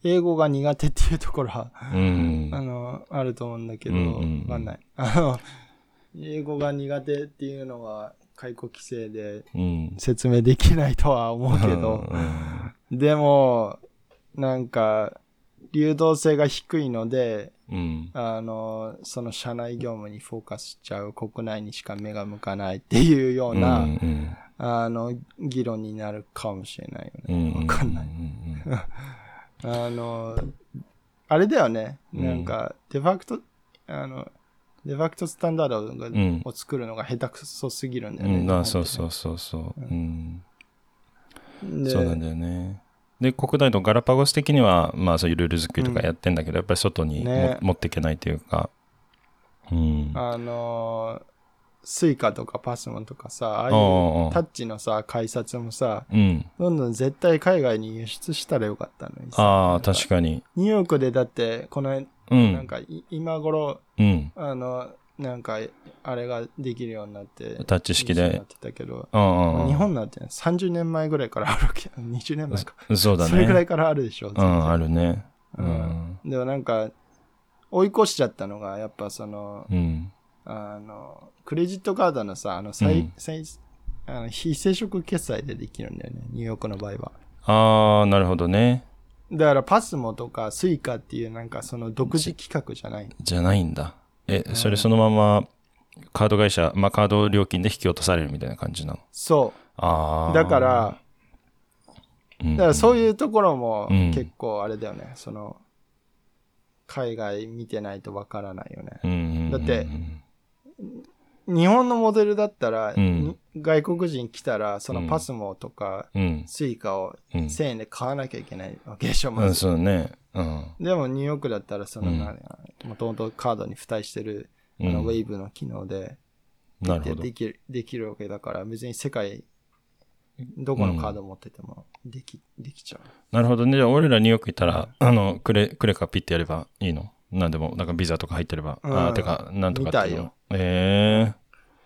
英語が苦手っていうところは、うん、あの、あると思うんだけど、うんうんうん。わかんない。あの、英語が苦手っていうのは、解雇規制でうん、説明できないとは思うけど、でも、なんか、流動性が低いので、うん、あの、その社内業務にフォーカスしちゃう、国内にしか目が向かないっていうような、うんうんあの、議論になるかもしれないよね。うん、わかんない。う (laughs) んあの、あれだよね。うんなんか、デファクト、あの、デファクトスタンダードがんを作るのが下手くそすぎるんだうよね。ん、あそうそうそうそう、うん、でそうなんだよね。で、国内のガラパゴス的には、まあそういうルール作りとかやってんだけど、やっぱり外にも、ね持っていけないというか、うん、あの、スイカとかパスモンとかさ、ああいおうタッチのさ、改札もさ、うん。どんどん絶対海外に輸出したらよかったのにさ。ああ、確かに。ニューヨークでだって、この、うん。なんかい、今頃、うん。あの、なんか、あれができるようになって、タッチ式でなってたけど、うんうん。日本なんて30年前ぐらいからあるわけど、(laughs) 20年前か。そうだね。それぐらいからあるでしょ。うん、あるね。ううんん。でもなんか、追い越しちゃったのが、やっぱその、うん。あの、クレジットカードのさ、あの、最、うん最あの非接触決済でできるんだよね、ニューヨークの場合は。ああ、なるほどね。だからパスモとかスイカっていうなんかその独自企画じゃない。じゃないんだ。え、それそのまま、カード会社、まあカード料金で引き落とされるみたいな感じなの？そああ。う。だから、うん、だからそういうところもうん結構あれだよね。その、海外見てないとわからないよね。うんうんうんうんだって日本のモデルだったら、うんに外国人来たら、そのパスモとかうん。スイカをうん。1000円で買わなきゃいけないわけでしょ、まうん、ず。そうね。うん。でもニューヨークだったら、その、うんもともとカードに付帯してる、あの、うんウェイブの機能で、なるほどで。きる、できるわけだから、別に世界、どこのカード持っててもでき、できちゃう。なるほどね。じゃあ、俺らニューヨーク行ったら、あの、クレ、クレカピッてやればいいの？なんでも、なんかビザとか入ってれば。うんああ、てか、なんとかっていうの？み。え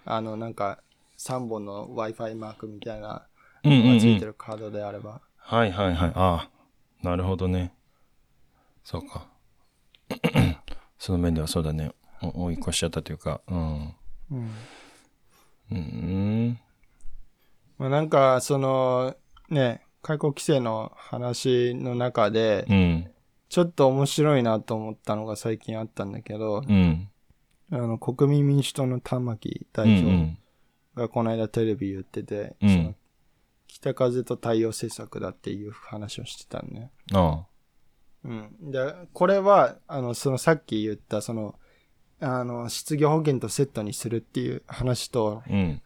あの、なんか、3本の Wi-Fi マークみたいなのがつうん。いてるカードであれば。はいはいはい。ああ、なるほどね。そうか。(clears throat) その面ではそうだね。お追い越しちゃったというか。うん。うん。うん。まあ、なんか、その、ね、開国規制の話の中で、うん。ちょっと面白いなと思ったのが最近あったんだけど、うん。あの、国民民主党の玉木うん代表がこの間テレビ言ってて、うんその北風と太陽政策だっていう話をしてたのね。うん。あうん。で、これは、あの、そのさっき言った、その、あの、失業保険とセットにするっていう話と、あ。うん。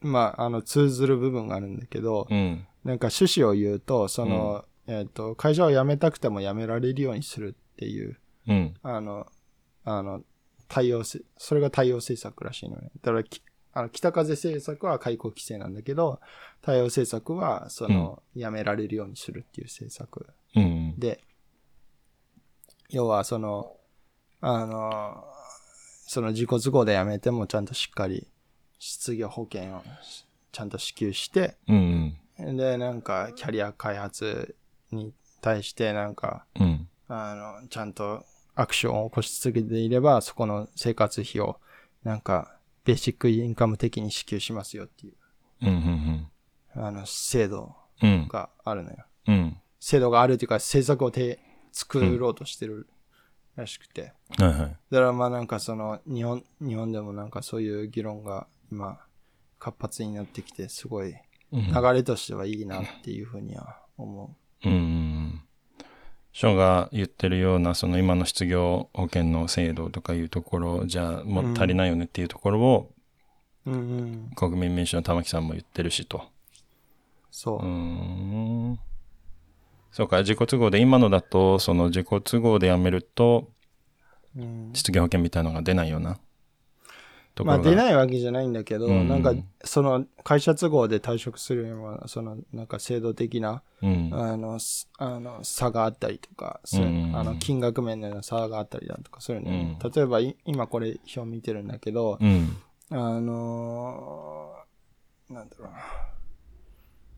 まあ、あの、通ずる部分があるんだけど、うん。なんか趣旨を言うと、その、えっ、と、会社を辞めたくても辞められるようにするっていう、うん。あの、あの、対応せ、それが対応政策らしいのね。だからき、あの、北風政策は解雇規制なんだけど、対応政策は、その、辞められるようにするっていう政策うん。で、要はその、あの、その自己都合で辞めてもちゃんとしっかり失業保険をちゃんと支給して、うん。で、なんかキャリア開発に対してなんか、うん。あの、ちゃんとアクションを起こし続けていれば、そこの生活費を、なんか、ベーシックインカム的に支給しますよっていう、うん。うん。あの、制度うん。があるのよ。うん。制度があるというか、政策をて作ろうとしてるらしくて。はいはい。だからまあなんかその、日本、日本でもなんかそういう議論が今、活発になってきて、すごい、うん流れとしてはいいなっていうふうには思うん。ショーが言ってるような、その今の失業保険の制度とかいうところじゃ、もう足りないよねっていうところを、う。うんうん。国民民主の玉木さんも言ってるしと。そうー。ん。そうか、自己都合で、今のだと、その自己都合で辞めると、うん失業保険みたいなのが出ないようなところが。まあ出ないわけじゃないんだけど、うんなんかその会社都合で退職するよりも、そのなんか制度的な、うん。あの、すあの差があったりとか、そううんあの金額面での差があったりだとか、そういうん例えばい今これ表見てるんだけど、うん。あのーなんだろうな。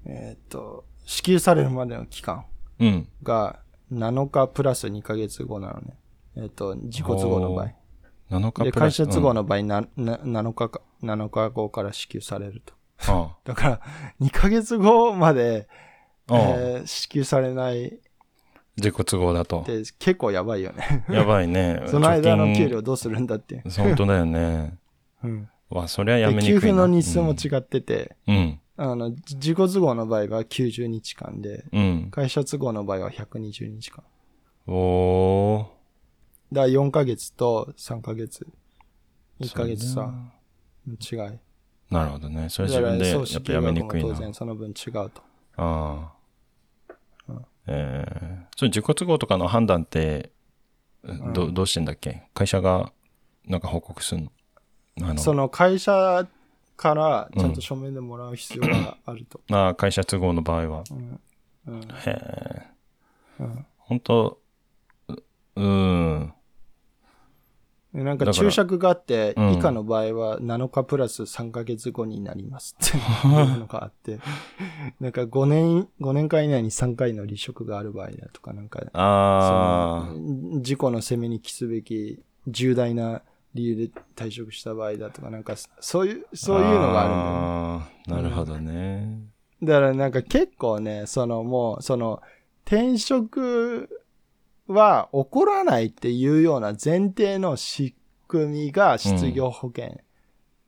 えーっと、支給されるまでの期間うん。が7日プラス2ヶ月後なのね。えーっと、自己都合の場合。7日で、会社都合の場合な、な、7日か、7日後から支給されると。うんあ (laughs) だから、2ヶ月後まで、あああえー支給されないっ自己都合だと。て結構やばいよね。(laughs) やばいね。(laughs) その間の給料どうするんだって。本当だよね。うん。わ、そりゃやでめにくいな。給付の日数も違ってて、うん。あの、じ自己都合の場合は90日間で、うん。会社都合の場合は120日間。おー。だから4ヶ月と3ヶ月。1ヶ月さね、違い。なるほどね。それ自分でやっぱやめにくいな当。然その分違うと。ああ。えー、それ自己都合とかの判断って、どどうしてんだっけ？会社がなんか報告するの？あのその会社からちゃんと書面でもらう必要があると。(clears throat) あー会社都合の場合は。うんうんへえ。うん本当うん。でなんか注釈があって、うん以下の場合は7日プラス3ヶ月後になりますって (laughs) いうのがあって、なんか5年、5年間以内に3回の離職がある場合だとか、なんか、事故の責めに帰すべき重大な理由で退職した場合だとか、なんか、そういう、あ。そういうのがあるんだよね。なるほどね。だからなんか結構ね、そのもう、その、転職は起こらないっていうような前提の仕組みが失業保険、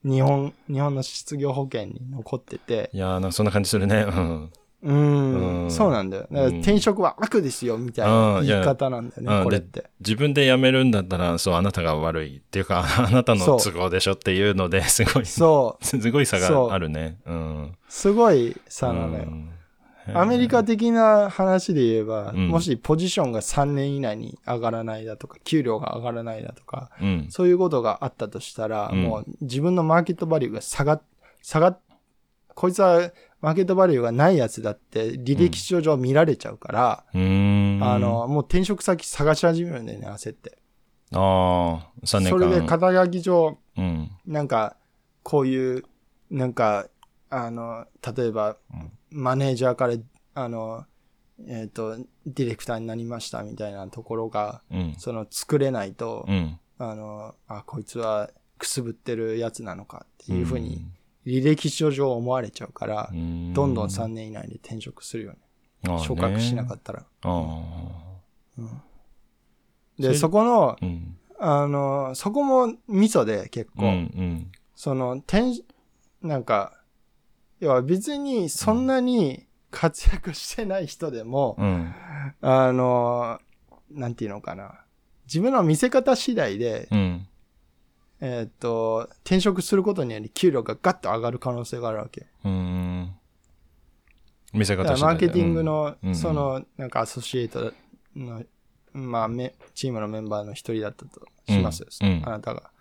日本、日本の失業保険に残ってて、いやーなんかそんな感じするね。うん。うーん、うんそうなんだよ。だからうん転職は悪ですよ、みたいな言い方なんだよね、うんこれって。自分で辞めるんだったら、そう、あなたが悪いっていうか、(laughs) あなたの都合でしょっていうので、すごい、すそう、ごい差があるね。うん。すごい差なのよ。うんアメリカ的な話で言えば、うんもしポジションが3年以内に上がらないだとか、給料が上がらないだとか、うん。そういうことがあったとしたら、うんもう自分のマーケットバリューが下がっ、下がっ、こいつはマーケットバリューがないやつだって履歴書上見られちゃうから。あ、の、もう転職先探し始めるんだよね、焦って。ああ、3年間。それで肩書き上、うん。なんか、こういう、なんか、あの、例えば、マネージャーから、あの、えっ、と、ディレクターになりましたみたいなところが、うん。その作れないと、うん。あの、あ、こいつはくすぶってるやつなのかっていうふうに、履歴書上思われちゃうから、うん、どんどん3年以内で転職するよね。昇格しなかったら。で、そこの。あの、そこもミソで結構、うん。うん。その、転、なんか、要は別にそんなに活躍してない人でも、うん。あの、なんていうのかな。自分の見せ方次第で、うん。えーっと、転職することにより給料がガッと上がる可能性があるわけ。うん。見せだ方次第マーケティングの、うんそ、の、なんかアソシエイトの、まあ、めチームのメンバーの一人だったとします、うんあなたが。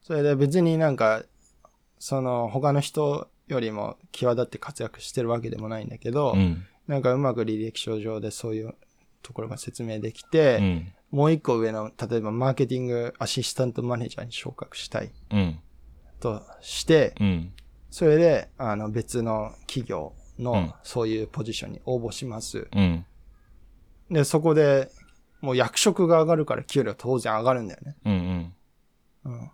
それで別になんか、その、他の人よりも際立って活躍してるわけでもないんだけど、うん。なんかうまく履歴書上でそういうところが説明できうて、ん。もう一個上の、例えばマーケティングアシスタントマネージャーに昇格したいうん。として、うん。それで、あの、別の企業うんのそういうポジションに応募します。うん。で、そこで、もう役職が上がるから給料当然上がるんだよね。うんうん。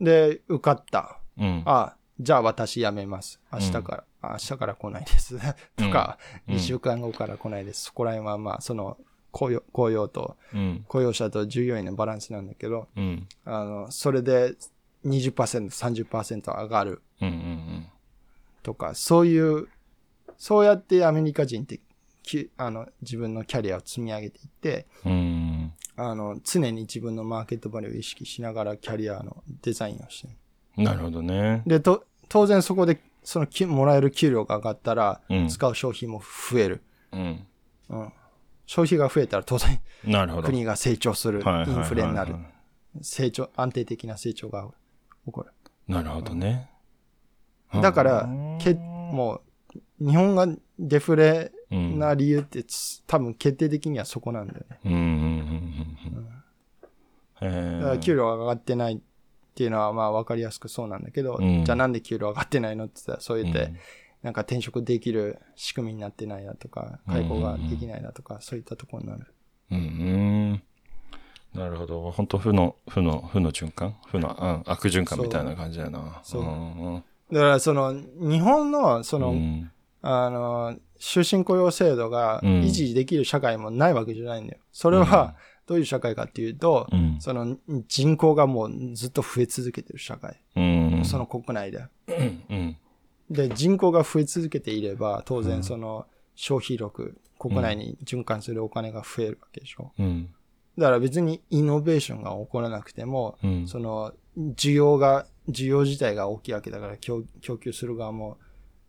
で、受かった。あ、じゃあ私辞めます。明日から、あ明日から来ないです。(laughs) とか、うん2週間後から来ないです。そこら辺はまあ、その、雇用雇用と、うん。雇用者と従業員のバランスなんだけど、うん。あの、それで20%、30%上がるうん。うん。とか、そういう、そうやってアメリカ人って、きあの、自分のキャリアを積み上げていって、うん。あの、常に自分のマーケットバリューを意識しながらキャリアのデザインをしてる。なるほどね。で、と、当然そこで、そのき、もらえる給料が上がったら、うん使う消費も増える。うん。うん。消費が増えたら当然なるほど。国が成長する。イはいはいはいはいンフレになる。成長、安定的な成長が起こる。なるほどね。だからうん、け、もう、日本がデフレうん。な理由ってつ、多分決定的にはそこなんだよね。うん。うん。うん。うん。へだからえ。給料が上がってないっていうのはまあ分かりやすくそうなんだけど、うんじゃあなんで給料上がってないのって言ったら、そう言って、うんなんか転職できる仕組みになってないだとか、解雇ができないだとか、そういったところになる。うんうん。なるほど。本当負の、負の、負の循環？負の、うん、悪循環みたいな感じだな。そううんだからその、日本のその、うんあの、終身雇用制度がうん維持できる社会もないわけじゃないんだよ。それはどういう社会かっていうと、うんその人口がもうずっと増え続けてる社会。うん。その国内で。うん。で、人口が増え続けていれば、当然その消費力、国内に循環するお金が増えるわけでしょ。うん。だから別にイノベーションが起こらなくても、うん。その需要が、需要自体が大きいわけだから供供給する側も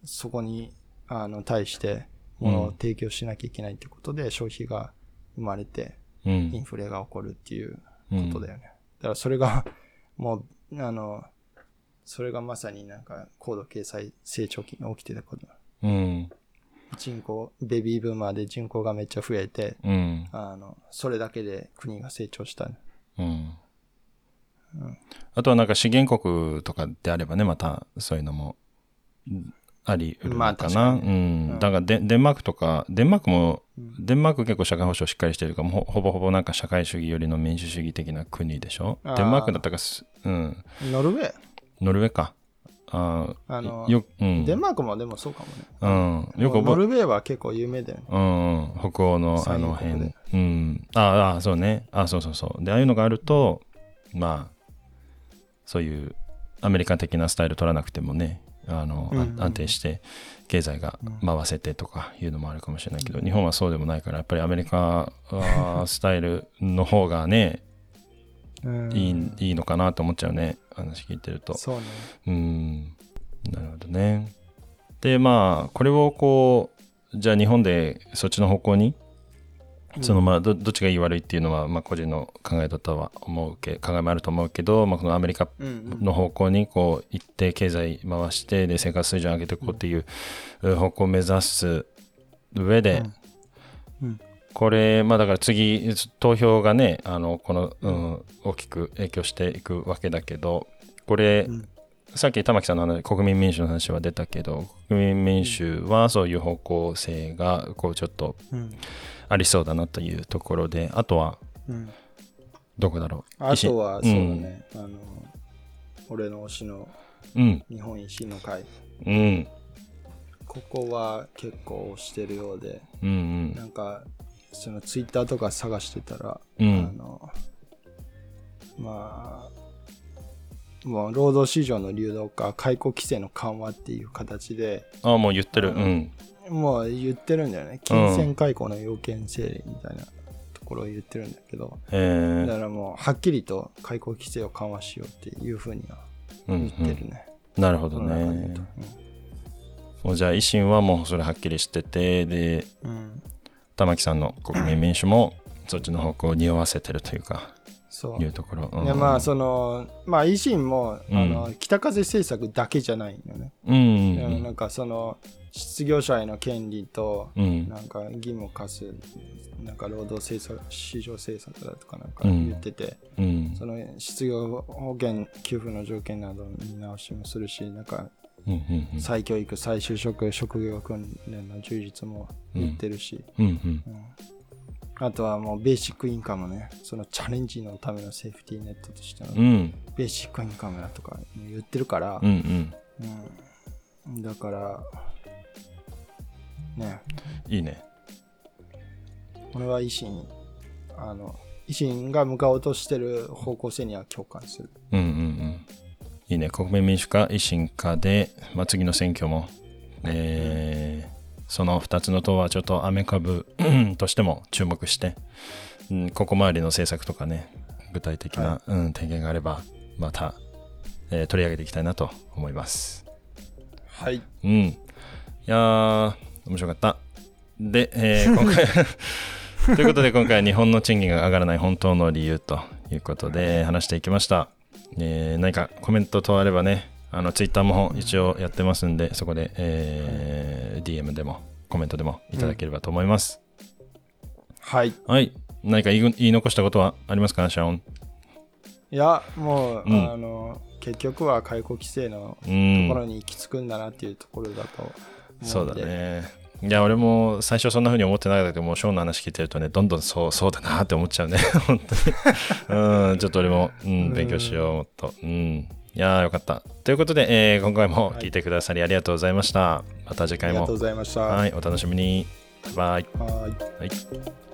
そこにあの対して物を提供しなきゃいけないってことで消費が生まれてうん。インフレが起こるっていううんことだよね。だからそれが (laughs) もう、あの、それがまさになんか高度経済成長期に起きてたこと。うん。人口、ベビーブーマーで人口がめっちゃ増えて、うん。あの、それだけで国が成長した。うん。あとはなんか資源国とかであればね、またそういうのもうんあり得るまあのかな？確かにうん。だからデデンマークとか、デンマークも、デンマーク結構社会保障しっかりしてるから、もうほほぼほぼなんか社会主義よりの民主主義的な国でしょ？デンマークだったかす、うん。ノルウェー？ノルウェーか。あーあのよ、うん。デンマークもでもそうかもね。うん。よくノルウェーは結構有名だよね。うんうん、北欧のあの辺。うん。ああ、そうね。あそうそうそう。で、ああいうのがあると、まあ、そういうアメリカ的なスタイル取らなくてもね、あの、うんうん安定して経済が回せてとかいうのもあるかもしれないけど、日本はそうでもないから、やっぱりアメリカは (laughs) スタイルの方がね、うんいいいいのかなと思っちゃうね。話聞いてると。そうね。うん。なるほどね。で、まあ、これをこう、じゃあ日本でそっちの方向に、そのまあど、どっちがいい悪いっていうのは、まあ、個人の考えだとは思うけ、考えもあると思うけど、まあ、このアメリカうんの方向にこう行って経済回してで生活水準上げていこうっていう方向を目指す上で、これまあだから次投票がねあのこの、うん大きく影響していくわけだけどこれ、うんさっき玉木さんの話国民民主の話は出たけど国民民主はそういう方向性がこうちょっとうん。ありそうだなというところであとはうん。どこだろう？あとは、そうだん。ね。あの、俺の推しのうん。日本維新の会。うん。ここは結構推してるようで、うんうん。なんか、そのツイッターとか探してたら、うん。あの、まあ、もう労働市場の流動化、解雇規制の緩和っていう形で、ああもう言ってる。うん。もう言ってるんだよね。金銭解雇の要件整理みたいなところを言ってるんだけど、へえだからもうはっきりと解雇規制を緩和しようっていうふうにはうん言ってるね。うん、なるほどね。と。もうじゃあ維新はもうそれはっきりしててでうん。うん玉木さんの国民民主もそっちの方向を匂わせてるというかそう。いうところ、うん。でまあそのまあ維新も、うん。あの北風政策だけじゃないよね、うん。うんなんかその失業者への権利と、うん。なんか義務を課すなんか労働政策市場政策だとかなんかうん。言ってて、うん。その失業保険給付の条件などの見直しもするしなんかうんうんうん。再教育、再就職、職業訓練の充実も言ってるし、うん。うんあとはもうベーシックインカムね、そのチャレンジのためのセーフティーネットとしてのうん。ベーシックインカムだとか言ってるからう、んうん。うん。だから、ね、いいね。俺は維新、あの、維新が向かおうとしてる方向性には共感する。うんうんうん。いいね。国民民主化維新化で、まあ、次の選挙も、えーその2つの党はちょっとアメ株としても注目して、うん、ここ周りの政策とかね具体的な、うん、提言があればまた、えー取り上げていきたいなと思います。はい。うん。いやー面白かった。で、えー今回 (laughs) ということで今回は日本の賃金が上がらない本当の理由ということで話していきました、えー何かコメント等あればねあのツイッターも一応やってますんでそこで、えー DM でもコメントでもいただければと思います、はい。はい。何か言い残したことはありますかシャオン？いや、もう、うん。あの、結局は解雇規制のとうん。ころに行き着くんだなっていうところだと思そうだ。ね。いや俺も最初そんな風に思ってなかったけどもうショーンの話聞いてるとねどんどんそう (laughs) そうだなって思っちゃうね。本当に。うんちょっと俺も、うん、勉強しようもっと。うんいやーよかった。ということで、えー今回も聞いてくださりありがとうございました。また次回も。ありがとうございました。はいお楽しみに。バイはい